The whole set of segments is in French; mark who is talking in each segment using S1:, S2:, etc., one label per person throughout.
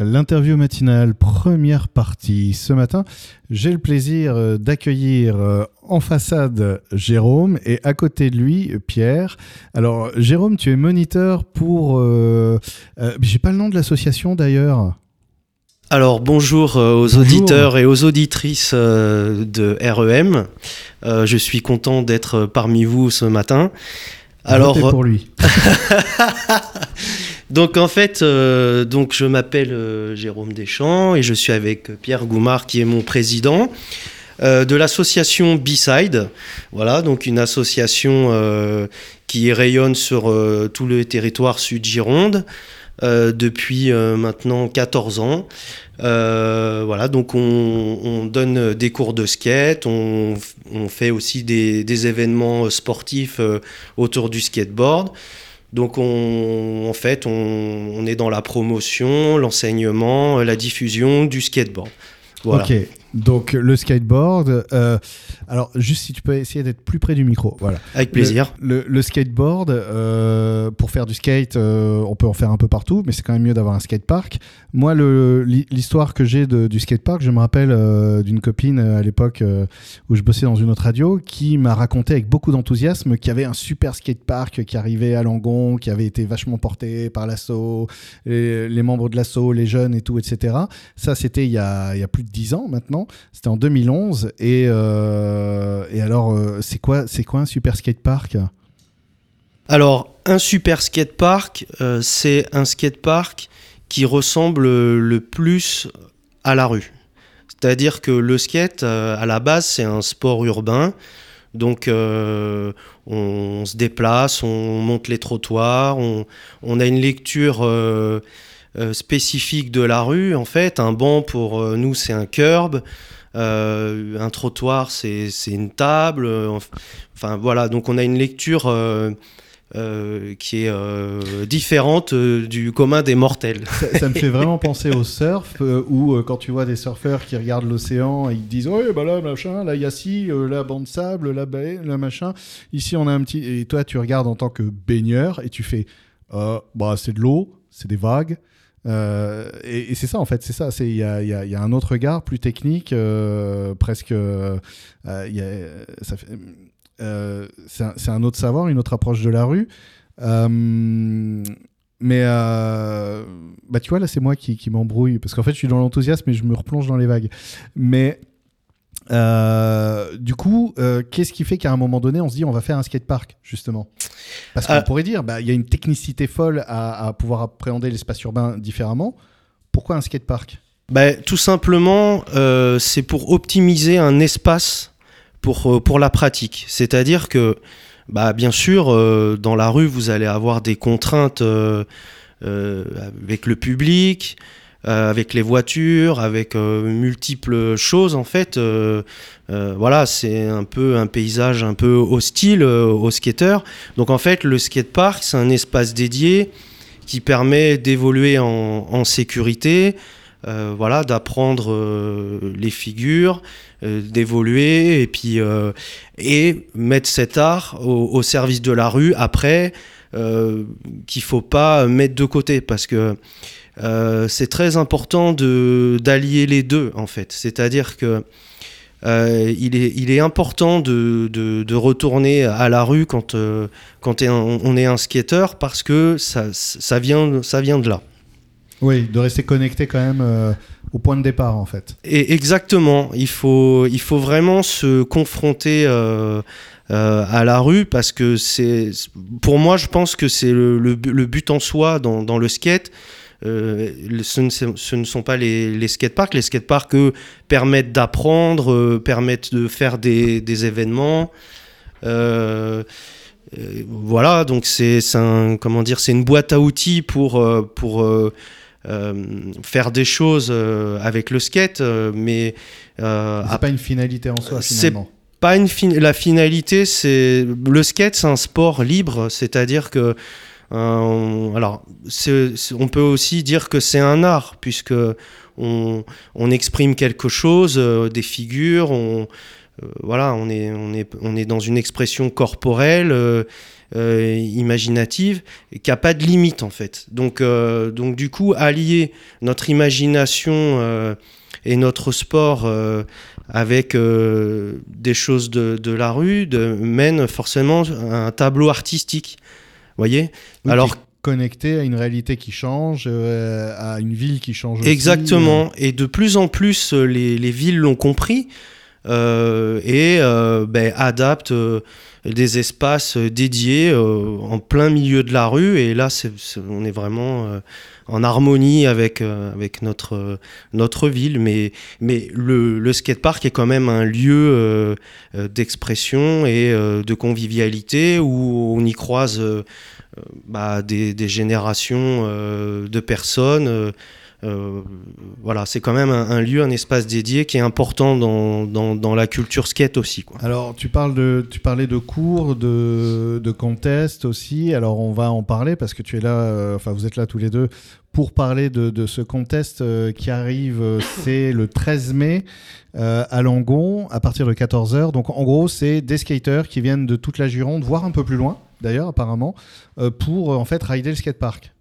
S1: L'interview matinale, première partie. Ce matin, j'ai le plaisir euh, d'accueillir euh, en façade Jérôme et à côté de lui Pierre. Alors Jérôme, tu es moniteur pour... Euh, j'ai pas le nom de l'association d'ailleurs.
S2: Alors bonjour aux auditeurs et aux auditrices de REM. je suis content d'être parmi vous ce matin.
S1: Alors pour lui.
S2: Donc en fait, euh, donc je m'appelle euh, Jérôme Deschamps et je suis avec Pierre Goumard qui est mon président euh, de l'association B-Side. Voilà, donc une association qui rayonne sur tout le territoire sud-Gironde depuis maintenant 14 ans. voilà, donc on, donne des cours de skate, on, fait aussi des événements sportifs autour du skateboard. Donc on, en fait, on, est dans la promotion, l'enseignement, la diffusion du skateboard.
S1: Ok, donc le skateboard. Euh, alors juste si tu peux essayer d'être plus près du micro, voilà.
S2: Avec plaisir.
S1: Le, skateboard, euh, pour faire du skate, euh, on peut en faire un peu partout, mais c'est quand même mieux d'avoir un skatepark. Moi, l'histoire que j'ai du skatepark, je me rappelle d'une copine à l'époque où je bossais dans une autre radio qui m'a raconté avec beaucoup d'enthousiasme qu'il y avait un super skatepark qui arrivait à Langon, qui avait été vachement porté par l'assaut, les, les, membres de l'assaut, les jeunes et tout, etc. Ça, c'était il, il y a plus de 10 ans maintenant. C'était en 2011 et euh, et alors, euh, c'est quoi, quoi un super skatepark?
S2: Alors, un super skatepark, euh, c'est un skatepark qui ressemble le plus à la rue. C'est-à-dire que le skate, à la base, c'est un sport urbain. Donc, on, se déplace, on monte les trottoirs, on a une lecture spécifique de la rue. En fait, un banc pour nous, c'est un curb. Euh, un trottoir, c'est une table. Enfin voilà, donc on a une lecture euh, euh, qui est différente du commun des mortels.
S1: Ça, me fait vraiment penser au surf, où quand tu vois des surfeurs qui regardent l'océan et ils disent oh bah là machin, là il y a ci, la bande de sable, là baie, là machin. Ici on a un petit et toi tu regardes en tant que baigneur et tu fais bah c'est de l'eau, c'est des vagues. Euh, et, c'est ça en fait, c'est ça. Il y a, y, y un autre regard plus technique, euh, presque. Euh, c'est un, un, autre savoir, une autre approche de la rue. mais bah tu vois là, c'est moi qui, qui m'embrouille parce qu'en fait, je suis dans l'enthousiasme et je me replonge dans les vagues. Mais euh, du coup, euh, qu'est-ce qui fait qu'à un moment donné, on se dit on va faire un skatepark, justement? Parce qu'on euh, pourrait dire, bah, il y a une technicité folle à, pouvoir appréhender l'espace urbain différemment. Pourquoi un skatepark?
S2: Bah, Tout simplement, c'est pour optimiser un espace pour, pour la pratique. C'est-à-dire que, bah, bien sûr, dans la rue, vous allez avoir des contraintes avec le public. Euh, avec les voitures, avec euh, multiples choses en fait. Euh, voilà, c'est un peu un paysage un peu hostile aux skateurs. Donc en fait, le skatepark, c'est un espace dédié qui permet d'évoluer en, sécurité, voilà, d'apprendre les figures, d'évoluer et puis et mettre cet art au, service de la rue après qu'il faut pas mettre de côté parce que euh, c'est très important d'allier les deux, en fait. C'est-à-dire que euh, il, est, il, est, important de, de, retourner à la rue quand, euh, quand on est un skater parce que ça, ça, vient, ça vient de là.
S1: Oui, de rester connecté quand même au point de départ en fait.
S2: Et exactement, il faut, il faut vraiment se confronter à la rue parce que c'est, pour moi, je pense que c'est le, le, but en soi dans, dans le skate euh, ce, ne, sont pas les, les skateparks. Les skateparks, eux, permettent d'apprendre, euh, permettent de faire des, événements. Euh, voilà, donc c'est un, comment dire, c'est une boîte à outils pour, pour faire des choses avec le skate, mais
S1: c'est pas une finalité en soi finalement.
S2: Pas une la finalité, c'est le skate, c'est un sport libre, c'est-à-dire que euh, alors, on peut aussi dire que c'est un art, puisque on, exprime quelque chose, euh, des figures, on, voilà, on est, dans une expression corporelle, imaginative, qui n'a pas de limite en fait. Donc, du coup, allier notre imagination et notre sport avec des choses de, de la rue de, mène forcément à un tableau artistique. Voyez
S1: Alors connecté à une réalité qui change, euh, à une ville qui change aussi.
S2: Exactement. Et de plus en plus, euh, les, les villes l'ont compris euh, et ben, adaptent des espaces dédiés en plein milieu de la rue. Et là, on est vraiment en harmonie avec, notre, notre ville. Mais, mais le, le skatepark est quand même un lieu d'expression et de convivialité où on y croise euh, bah, des, générations euh, de personnes. Euh, voilà, c'est quand même un, lieu, un espace dédié qui est important dans, dans, la culture skate aussi.
S1: Alors, tu, parles de, parlais de cours, de, de contest aussi. Alors, on va en parler parce que tu es là, enfin, vous êtes là tous les deux pour parler de, de ce contest qui arrive. c'est le 13 mai à Langon à partir de 14h. Donc, en gros, c'est des skaters qui viennent de toute la Gironde, voire un peu plus loin d'ailleurs, apparemment, euh, pour euh, en fait rider le skatepark.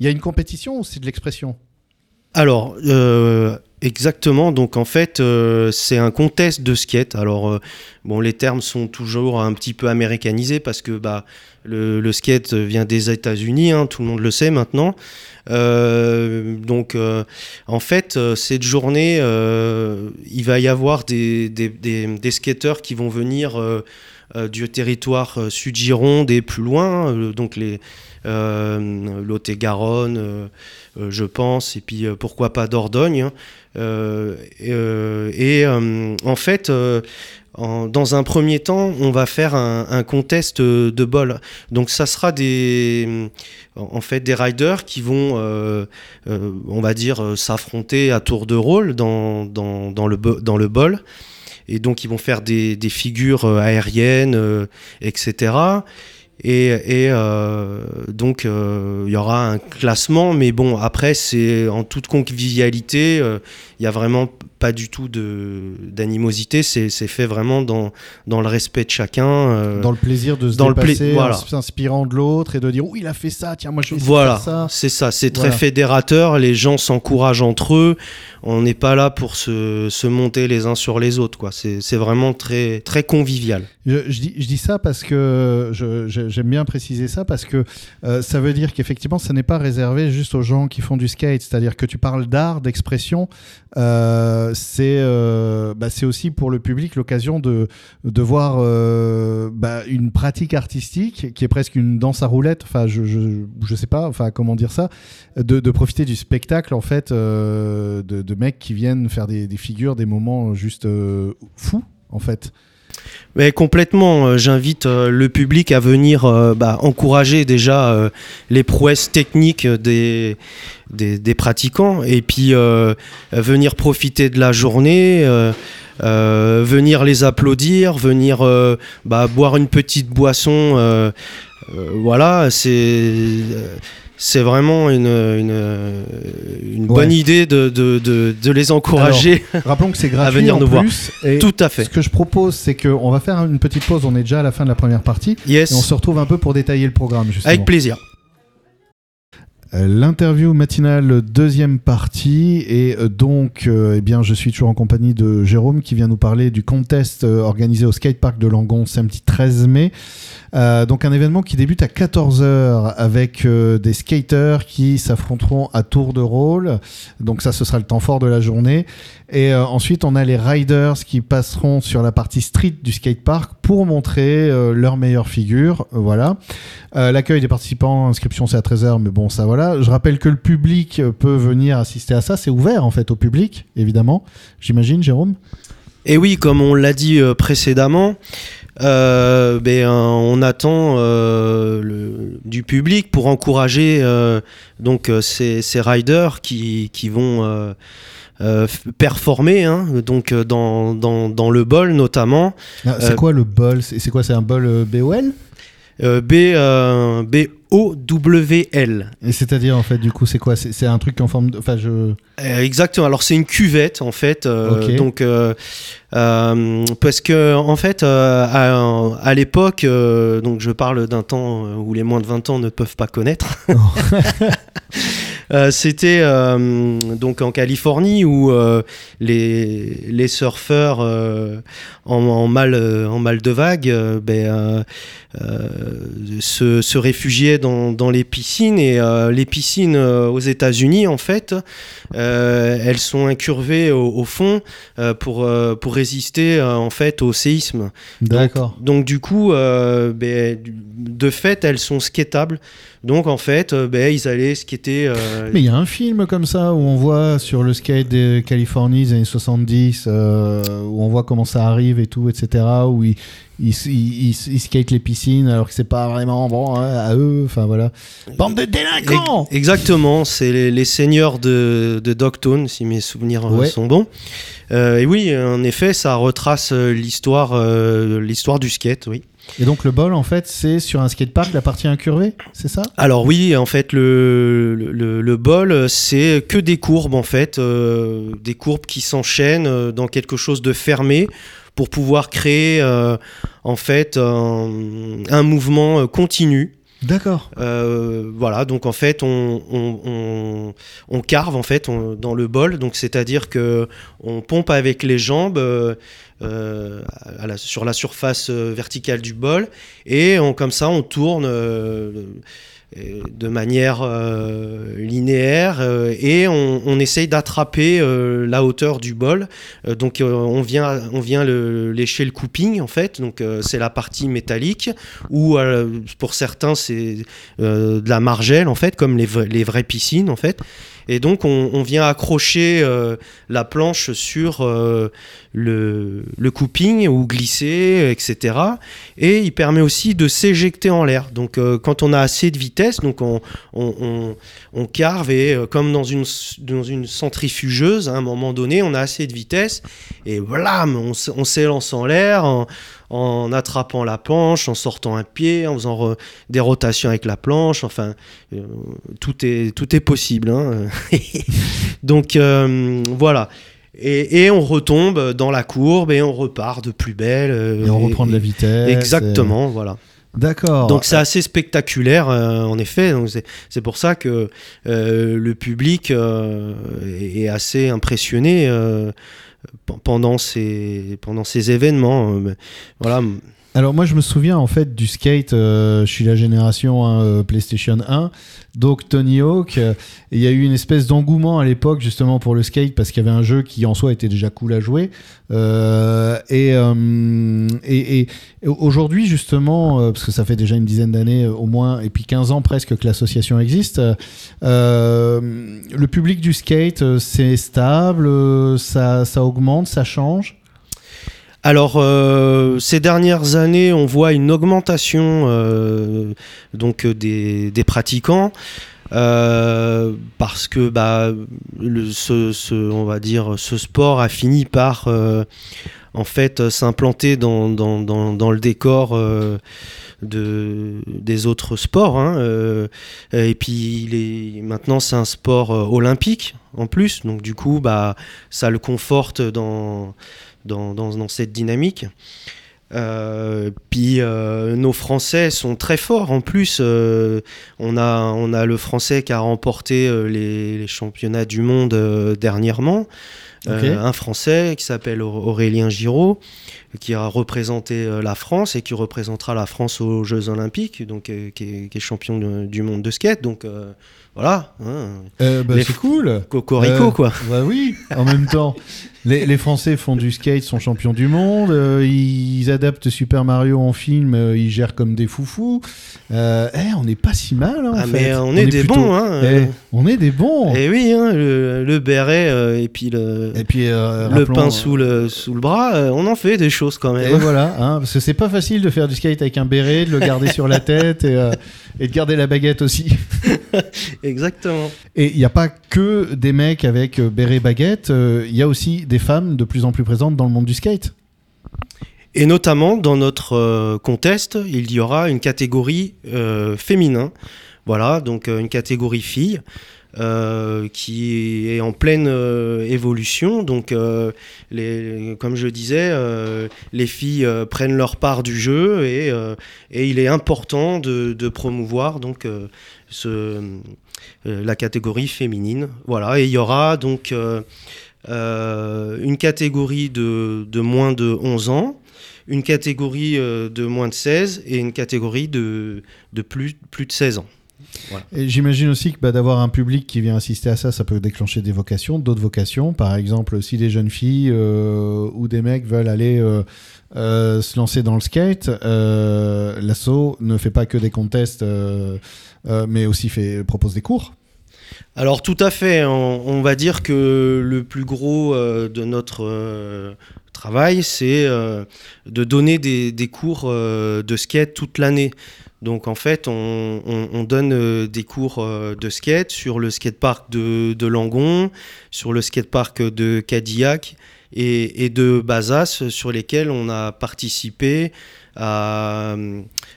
S1: Il y a une compétition ou c'est de l'expression
S2: alors, euh, exactement. Donc, en fait, c'est un contest de skate. Alors, bon, les termes sont toujours un petit peu américanisés parce que bah, le, skate vient des États-Unis, hein, tout le monde le sait maintenant. donc, en fait, cette journée, il va y avoir des, des, des skateurs qui vont venir euh, du territoire euh, sud-Gironde et plus loin, euh, donc les Lot-et-Garonne, je pense, et puis pourquoi pas Dordogne. Hein. et, en fait, dans un premier temps, on va faire un, contest de bol. Donc ça sera des, en fait, des riders qui vont, on va dire, s'affronter à tour de rôle dans, le, dans le bol et donc ils vont faire des, figures euh, aériennes, euh, etc. Et, et euh, donc il y aura un classement, mais bon après c'est en toute convivialité, il y a vraiment pas du tout d'animosité, c'est fait vraiment dans, dans le respect de chacun. Euh,
S1: dans le plaisir de se dans dépasser, le s'inspirant de l'autre et de dire oui il a fait ça, tiens moi je vais
S2: voilà,
S1: faire ça.
S2: c'est ça, c'est très fédérateur, les gens s'encouragent entre eux, on n'est pas là pour se, se, monter les uns sur les autres, quoi. c'est vraiment très, très convivial.
S1: Je, je, dis, je dis ça parce que j'aime bien préciser ça parce que euh, ça veut dire qu'effectivement ça n'est pas réservé juste aux gens qui font du skate, c'est-à-dire que tu parles d'art, d'expression, euh, euh, bah, c'est aussi pour le public l'occasion de, de voir euh, bah, une pratique artistique qui est presque une danse à roulettes, enfin je, je, sais pas, enfin comment dire ça, de, profiter du spectacle en fait de, de, mecs qui viennent faire des, des figures, des moments juste fous en fait.
S2: Complètement, euh, j'invite euh, le public à venir euh, bah, encourager déjà les prouesses techniques des, des, pratiquants et puis venir profiter de la journée. venir les applaudir, venir bah, boire une petite boisson, voilà, c'est c'est vraiment une, une, bonne idée de, de, de, les encourager
S1: rappelons que c'est gratuit à venir nous plus,
S2: voir. Et Tout à fait.
S1: Ce que je propose, c'est qu'on va faire une petite pause. On est déjà à la fin de la première partie.
S2: Yes.
S1: Et on se retrouve un peu pour détailler le programme. Justement.
S2: Avec plaisir.
S1: Euh, l'interview matinale, deuxième partie, et euh, donc, euh, eh bien, je suis toujours en compagnie de Jérôme qui vient nous parler du contest organisé au skatepark de Langon samedi 13 mai. Donc, un événement qui débute à 14h avec des skaters qui s'affronteront à tour de rôle. Donc, ça, ce sera le temps fort de la journée. Et euh, ensuite, on a les riders qui passeront sur la partie street du skatepark pour montrer euh, leur meilleure figure. Euh, voilà. L'accueil des participants, inscription c'est à 13h, mais bon, ça voilà. Je rappelle que le public peut venir assister à ça. C'est ouvert en fait au public, évidemment. J'imagine, Jérôme?
S2: Et oui, comme on l'a dit précédemment, ben, on attend le, du public pour encourager donc ces, ces, riders qui, qui vont euh, performer, hein, donc euh, dans, dans, dans, le bol notamment.
S1: Ah, c'est quoi le bol? C'est quoi? C'est un bol BOL
S2: B, B O-W-L.
S1: Et c'est-à-dire, en fait, du coup, c'est quoi? C'est un truc en forme de. Enfin, je.
S2: Euh, exactement. Alors c'est une cuvette en fait. euh. Donc euh, euh, parce que en fait à, à l'époque, donc je parle d'un temps où les moins de 20 ans ne peuvent pas connaître. Euh, C'était euh, donc en Californie où euh, les, les surfeurs euh, en, en mal, euh, en mal de vague euh, ben, euh, euh, se, se réfugiaient dans, dans les piscines et euh, les piscines euh, aux États-Unis en fait euh, elles sont incurvées au, au fond euh, pour, euh, pour résister euh, en fait au séisme.
S1: D'accord.
S2: Donc du coup, euh, ben, de fait, elles sont skatables. Donc en fait, euh, ben, ils allaient skater. Euh,
S1: Mais il y a un film comme ça où on voit sur le skate de Californie des années 70, euh, où on voit comment ça arrive et tout, etc. Où ils, ils, ils, ils- ils skatent les piscines alors que c'est pas vraiment bon hein, à eux. Enfin voilà. Bande de délinquants
S2: Ex- Exactement, c'est les, les seigneurs de, de Dogtown, si mes souvenirs euh,
S1: Ouais.
S2: sont bons. Euh, et oui, en effet, ça retrace l'histoire, l'histoire du skate, oui.
S1: Et donc le bol, en fait, c'est sur un skatepark, la partie incurvée, c'est ça?
S2: Alors oui, en fait, le, le, le bol, c'est que des courbes, en fait, euh, des courbes qui s'enchaînent euh, dans quelque chose de fermé pour pouvoir créer, euh, en fait, un, un mouvement continu.
S1: D'accord.
S2: Euh, voilà, donc en fait, on, on, on, on carve en fait dans le bol, donc c'est-à-dire que on pompe avec les jambes euh, euh, sur la surface euh, verticale du bol et on, comme ça on tourne euh, de manière linéaire et on, essaye d'attraper la hauteur du bol. Donc on vient, on vient lécher le couping en fait, donc c'est la partie métallique ou pour certains c'est de la margelle en fait, comme les, les vraies piscines en fait. Et donc on, vient accrocher euh, la planche sur euh, le, le couping ou glisser, etc. Et il permet aussi de s'éjecter en l'air. Donc euh, quand on a assez de vitesse, donc on, carve et comme dans une, dans une centrifugeuse, à un moment donné, on a assez de vitesse et voilà, on, s'élance en l'air en attrapant la planche, en sortant un pied, en faisant re- des rotations avec la planche. Enfin, euh, tout est tout est possible. hein. Donc euh, voilà. Et, et on retombe dans la courbe et on repart de plus belle. euh,
S1: Et on reprend de la vitesse.
S2: Exactement, voilà.
S1: D'accord.
S2: Donc c'est assez spectaculaire euh, en effet. Donc c'est pour ça que euh, le public euh, est assez impressionné pendant ces pendant ces événements. Euh, Voilà.
S1: Alors moi je me souviens en fait du skate, euh, je suis la génération hein, euh, PlayStation 1, donc Tony Hawk, euh, il y a eu une espèce d'engouement à l'époque justement pour le skate parce qu'il y avait un jeu qui en soi était déjà cool à jouer. Euh, et, euh, et, et- aujourd'hui justement, parce que ça fait déjà une dizaine d'années au moins, et puis 15 ans presque que l'association existe, le public du skate c'est stable, ça, ça augmente, ça change?
S2: Alors, euh, ces dernières années, on voit une augmentation euh, donc euh, des, pratiquants. parce que bah, ce, on va dire, ce sport a fini par en fait s'implanter dans, le décor de, des autres sports. hein, euh, et puis il est, maintenant c'est un sport euh, olympique en plus, donc du coup bah, ça le conforte dans, dans, dans, cette dynamique. Euh, puis nos Français sont très forts en plus. on, a, on a le Français qui a remporté les, championnats du monde dernièrement. Euh, un Français qui s'appelle Aur- Aurélien Giraud, qui a représenté euh, la France et qui représentera la France aux Jeux Olympiques, donc euh, qui, est, qui est champion de- du monde de skate. Donc euh, voilà, hein,
S1: Euh, bah, C'est cool
S2: cocorico
S1: Euh,
S2: quoi.
S1: Bah oui, en même temps. Les, les Français font du skate, sont champions du monde. euh, ils adaptent Super Mario en film, euh, ils gèrent comme des foufous. Euh, eh, on n'est pas si mal, hein, en
S2: Ah,
S1: fait.
S2: mais on, est, des
S1: plutôt-
S2: bons, hein.
S1: Eh,
S2: euh,
S1: on est des bons.
S2: Et oui, hein, le, le béret euh, et puis le,
S1: Et puis, euh,
S2: le pain
S1: euh,
S2: sous le, sous le bras, euh, on en fait des choses quand
S1: Et
S2: même.
S1: voilà, hein, parce que c'est pas facile de faire du skate avec un béret, de le garder sur la tête et, euh, et de garder la baguette aussi.
S2: Exactement.
S1: Et il n'y a pas que des mecs avec euh, béret baguette, euh, il y a aussi des femmes de plus en plus présentes dans le monde du skate.
S2: Et notamment dans notre contest, il y aura une catégorie féminin. Voilà, donc une catégorie fille. Euh, qui est en pleine euh, évolution. Donc, euh, comme je disais, les filles prennent leur part du jeu et, il est important de, promouvoir donc la catégorie féminine. Voilà, et il y aura donc une catégorie de, moins de 11 ans une catégorie de moins de 16 et une catégorie de, plus de 16 ans.
S1: J'imagine aussi que bah, d'avoir un public qui vient assister à ça, ça peut déclencher des vocations, d'autres vocations. Par exemple, si des jeunes filles euh, ou des mecs veulent aller euh, euh, se lancer dans le skate, l'assaut ne fait pas que des contests, mais aussi fait, propose des cours.
S2: Alors tout à fait, on, va dire que le plus gros de notre travail, c'est de donner des, cours de skate toute l'année. Donc en fait, on, donne euh, des cours euh, de skate sur le skatepark de, de Langon, sur le skatepark de Cadillac et, de Bazas, sur lesquels on a participé à,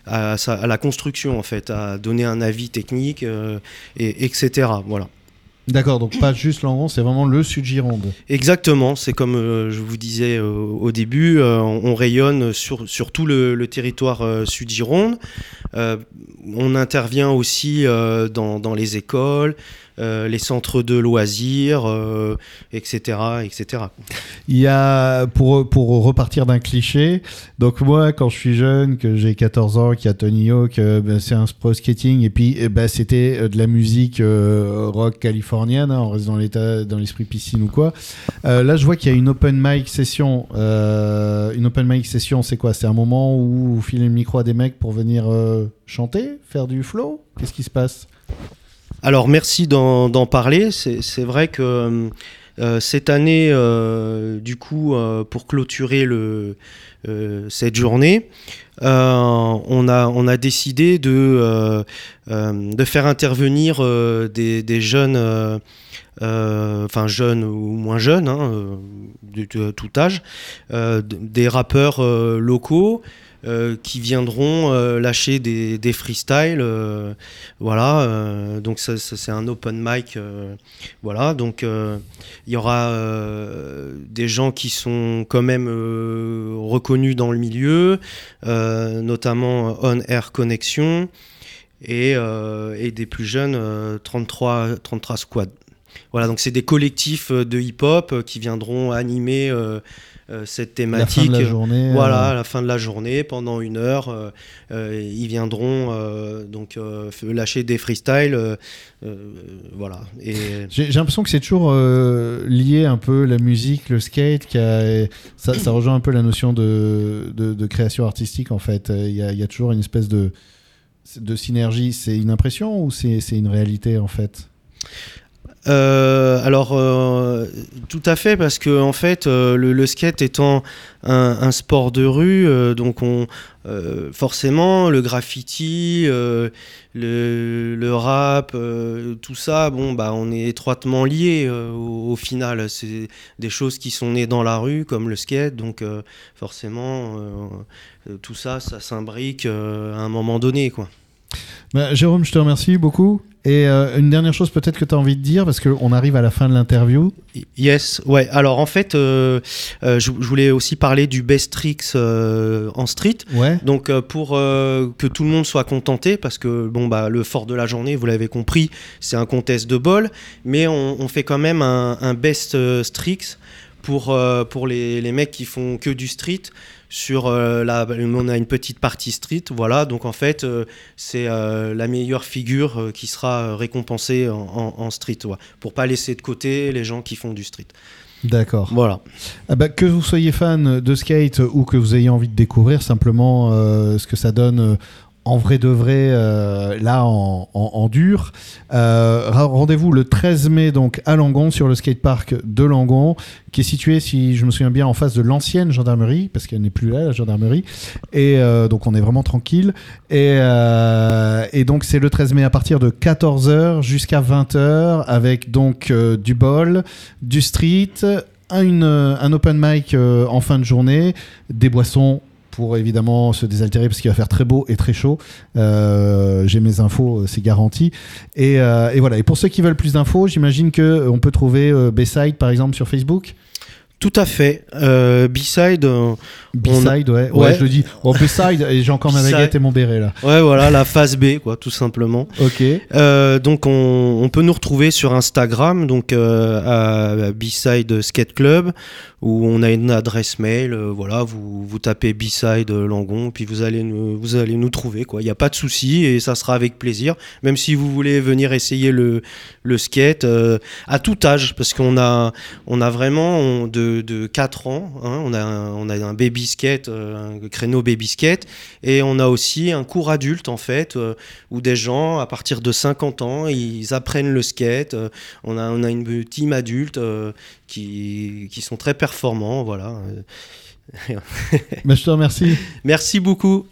S2: la construction en fait, à donner un avis technique, euh, et, etc. Voilà.
S1: D'accord, donc pas juste Langon, c'est vraiment le sud Gironde.
S2: Exactement, c'est comme je vous disais au début, on, rayonne sur, tout le, territoire sud Gironde. Euh, on intervient aussi euh, dans, les écoles, euh, les centres de loisirs, etc., etc.
S1: Il y a, pour, pour repartir d'un cliché, donc moi, quand je suis jeune, que j'ai 14 ans, qu'il y a Tony Hawk, ben, c'est un pro skating, et puis ben, c'était de la musique rock californienne, hein, on reste dans l'état, dans l'esprit piscine ou quoi. là, je vois qu'il y a une open mic session. une open mic session, c'est quoi? C'est un moment où vous filez le micro à des mecs pour venir chanter, faire du flow? Qu'est-ce qui se passe?
S2: Alors merci d'en parler. C'est vrai que euh, cette année, euh, du coup, euh, pour clôturer cette journée, on, a, décidé de, faire intervenir des, des, jeunes, enfin jeunes ou moins jeunes, hein, de, tout âge, des rappeurs locaux. Euh, qui viendront euh, lâcher des, freestyles. Euh, voilà, donc ça, c'est un open mic. voilà, donc il y aura des gens qui sont quand même reconnus dans le milieu, notamment On Air Connection. Et, et, des plus jeunes 33, 33 Squad. Voilà, donc c'est des collectifs de hip-hop qui viendront animer euh, cette thématique.
S1: La journée,
S2: voilà, euh. à la fin de la journée, pendant une heure, euh, ils viendront donc lâcher des freestyles. voilà. Et...
S1: J'ai l'impression que c'est toujours lié un peu la musique, le skate, qui a, ça, ça, rejoint un peu la notion de, de, création artistique en fait. Il y, a, il y a toujours une espèce de, de synergie. C'est une impression ou c'est une réalité en fait?
S2: Euh, alors, euh, tout à fait, parce que en fait, euh, le, skate étant un, sport de rue, donc on forcément le graffiti, le, rap, tout ça, bon bah on est étroitement liés au, final. C'est des choses qui sont nées dans la rue, comme le skate, donc forcément tout ça, ça s'imbrique à un moment donné, quoi.
S1: Bah, Jérôme, je te remercie beaucoup. Et euh, une dernière chose peut-être que tu as envie de dire, parce qu'on arrive à la fin de l'interview.
S2: Yes, ouais. Alors en fait, euh, euh, je, voulais aussi parler du best tricks en street.
S1: Ouais.
S2: Donc pour que tout le monde soit contenté, parce que bon, bah, le fort de la journée, vous l'avez compris, c'est un contest de bol, mais on, fait quand même un, un best tricks pour, pour les, les mecs qui font que du street sur euh, la, on a une petite partie street, voilà. Donc en fait, euh, c'est euh, la meilleure figure qui sera récompensée en, street, ouais, pour pas laisser de côté les gens qui font du street.
S1: D'accord.
S2: Voilà.
S1: Ah bah, que vous soyez fan de skate ou que vous ayez envie de découvrir simplement ce que ça donne en vrai de vrai, euh, là en, dur. Euh, rendez-vous le 13 mai donc à Langon sur le skatepark de Langon, qui est situé, si je me souviens bien, en face de l'ancienne gendarmerie, parce qu'elle n'est plus là la gendarmerie. Et euh, donc on est vraiment tranquille. Et, et donc c'est le 13 mai à partir de 14h jusqu'à 20h avec donc du bol, du street, un, un open mic en fin de journée, des boissons pour évidemment se désaltérer parce qu'il va faire très beau et très chaud. J'ai mes infos, c'est garanti. Et, et, voilà. Et pour ceux qui veulent plus d'infos, j'imagine que on peut trouver Bayside par exemple sur Facebook.
S2: Tout à fait. Euh, B-side.
S1: Euh, B-side, ouais. ouais. je le dis. Oh, B-side, et j'ai encore ma baguette et mon béret là.
S2: Ouais, voilà, la phase B, quoi, tout simplement.
S1: Ok.
S2: Euh, donc, on, on, peut nous retrouver sur Instagram, donc euh, à B-side Skate Club, où on a une adresse mail. Voilà, vous, vous tapez B-side Langon, puis vous allez nous, vous allez nous trouver, quoi. Il n'y a pas de souci, et ça sera avec plaisir. Même si vous voulez venir essayer le, le skate à tout âge, parce qu'on a, on a vraiment de de, 4 ans. Hein. On, a un, on a un baby skate, euh, un créneau baby skate, et on a aussi un cours adulte en fait, euh, où des gens à partir de 50 ans, ils apprennent le skate. Euh, on, a, on a une team adulte qui, qui sont très performants, voilà.
S1: Je te remercie.
S2: Merci beaucoup.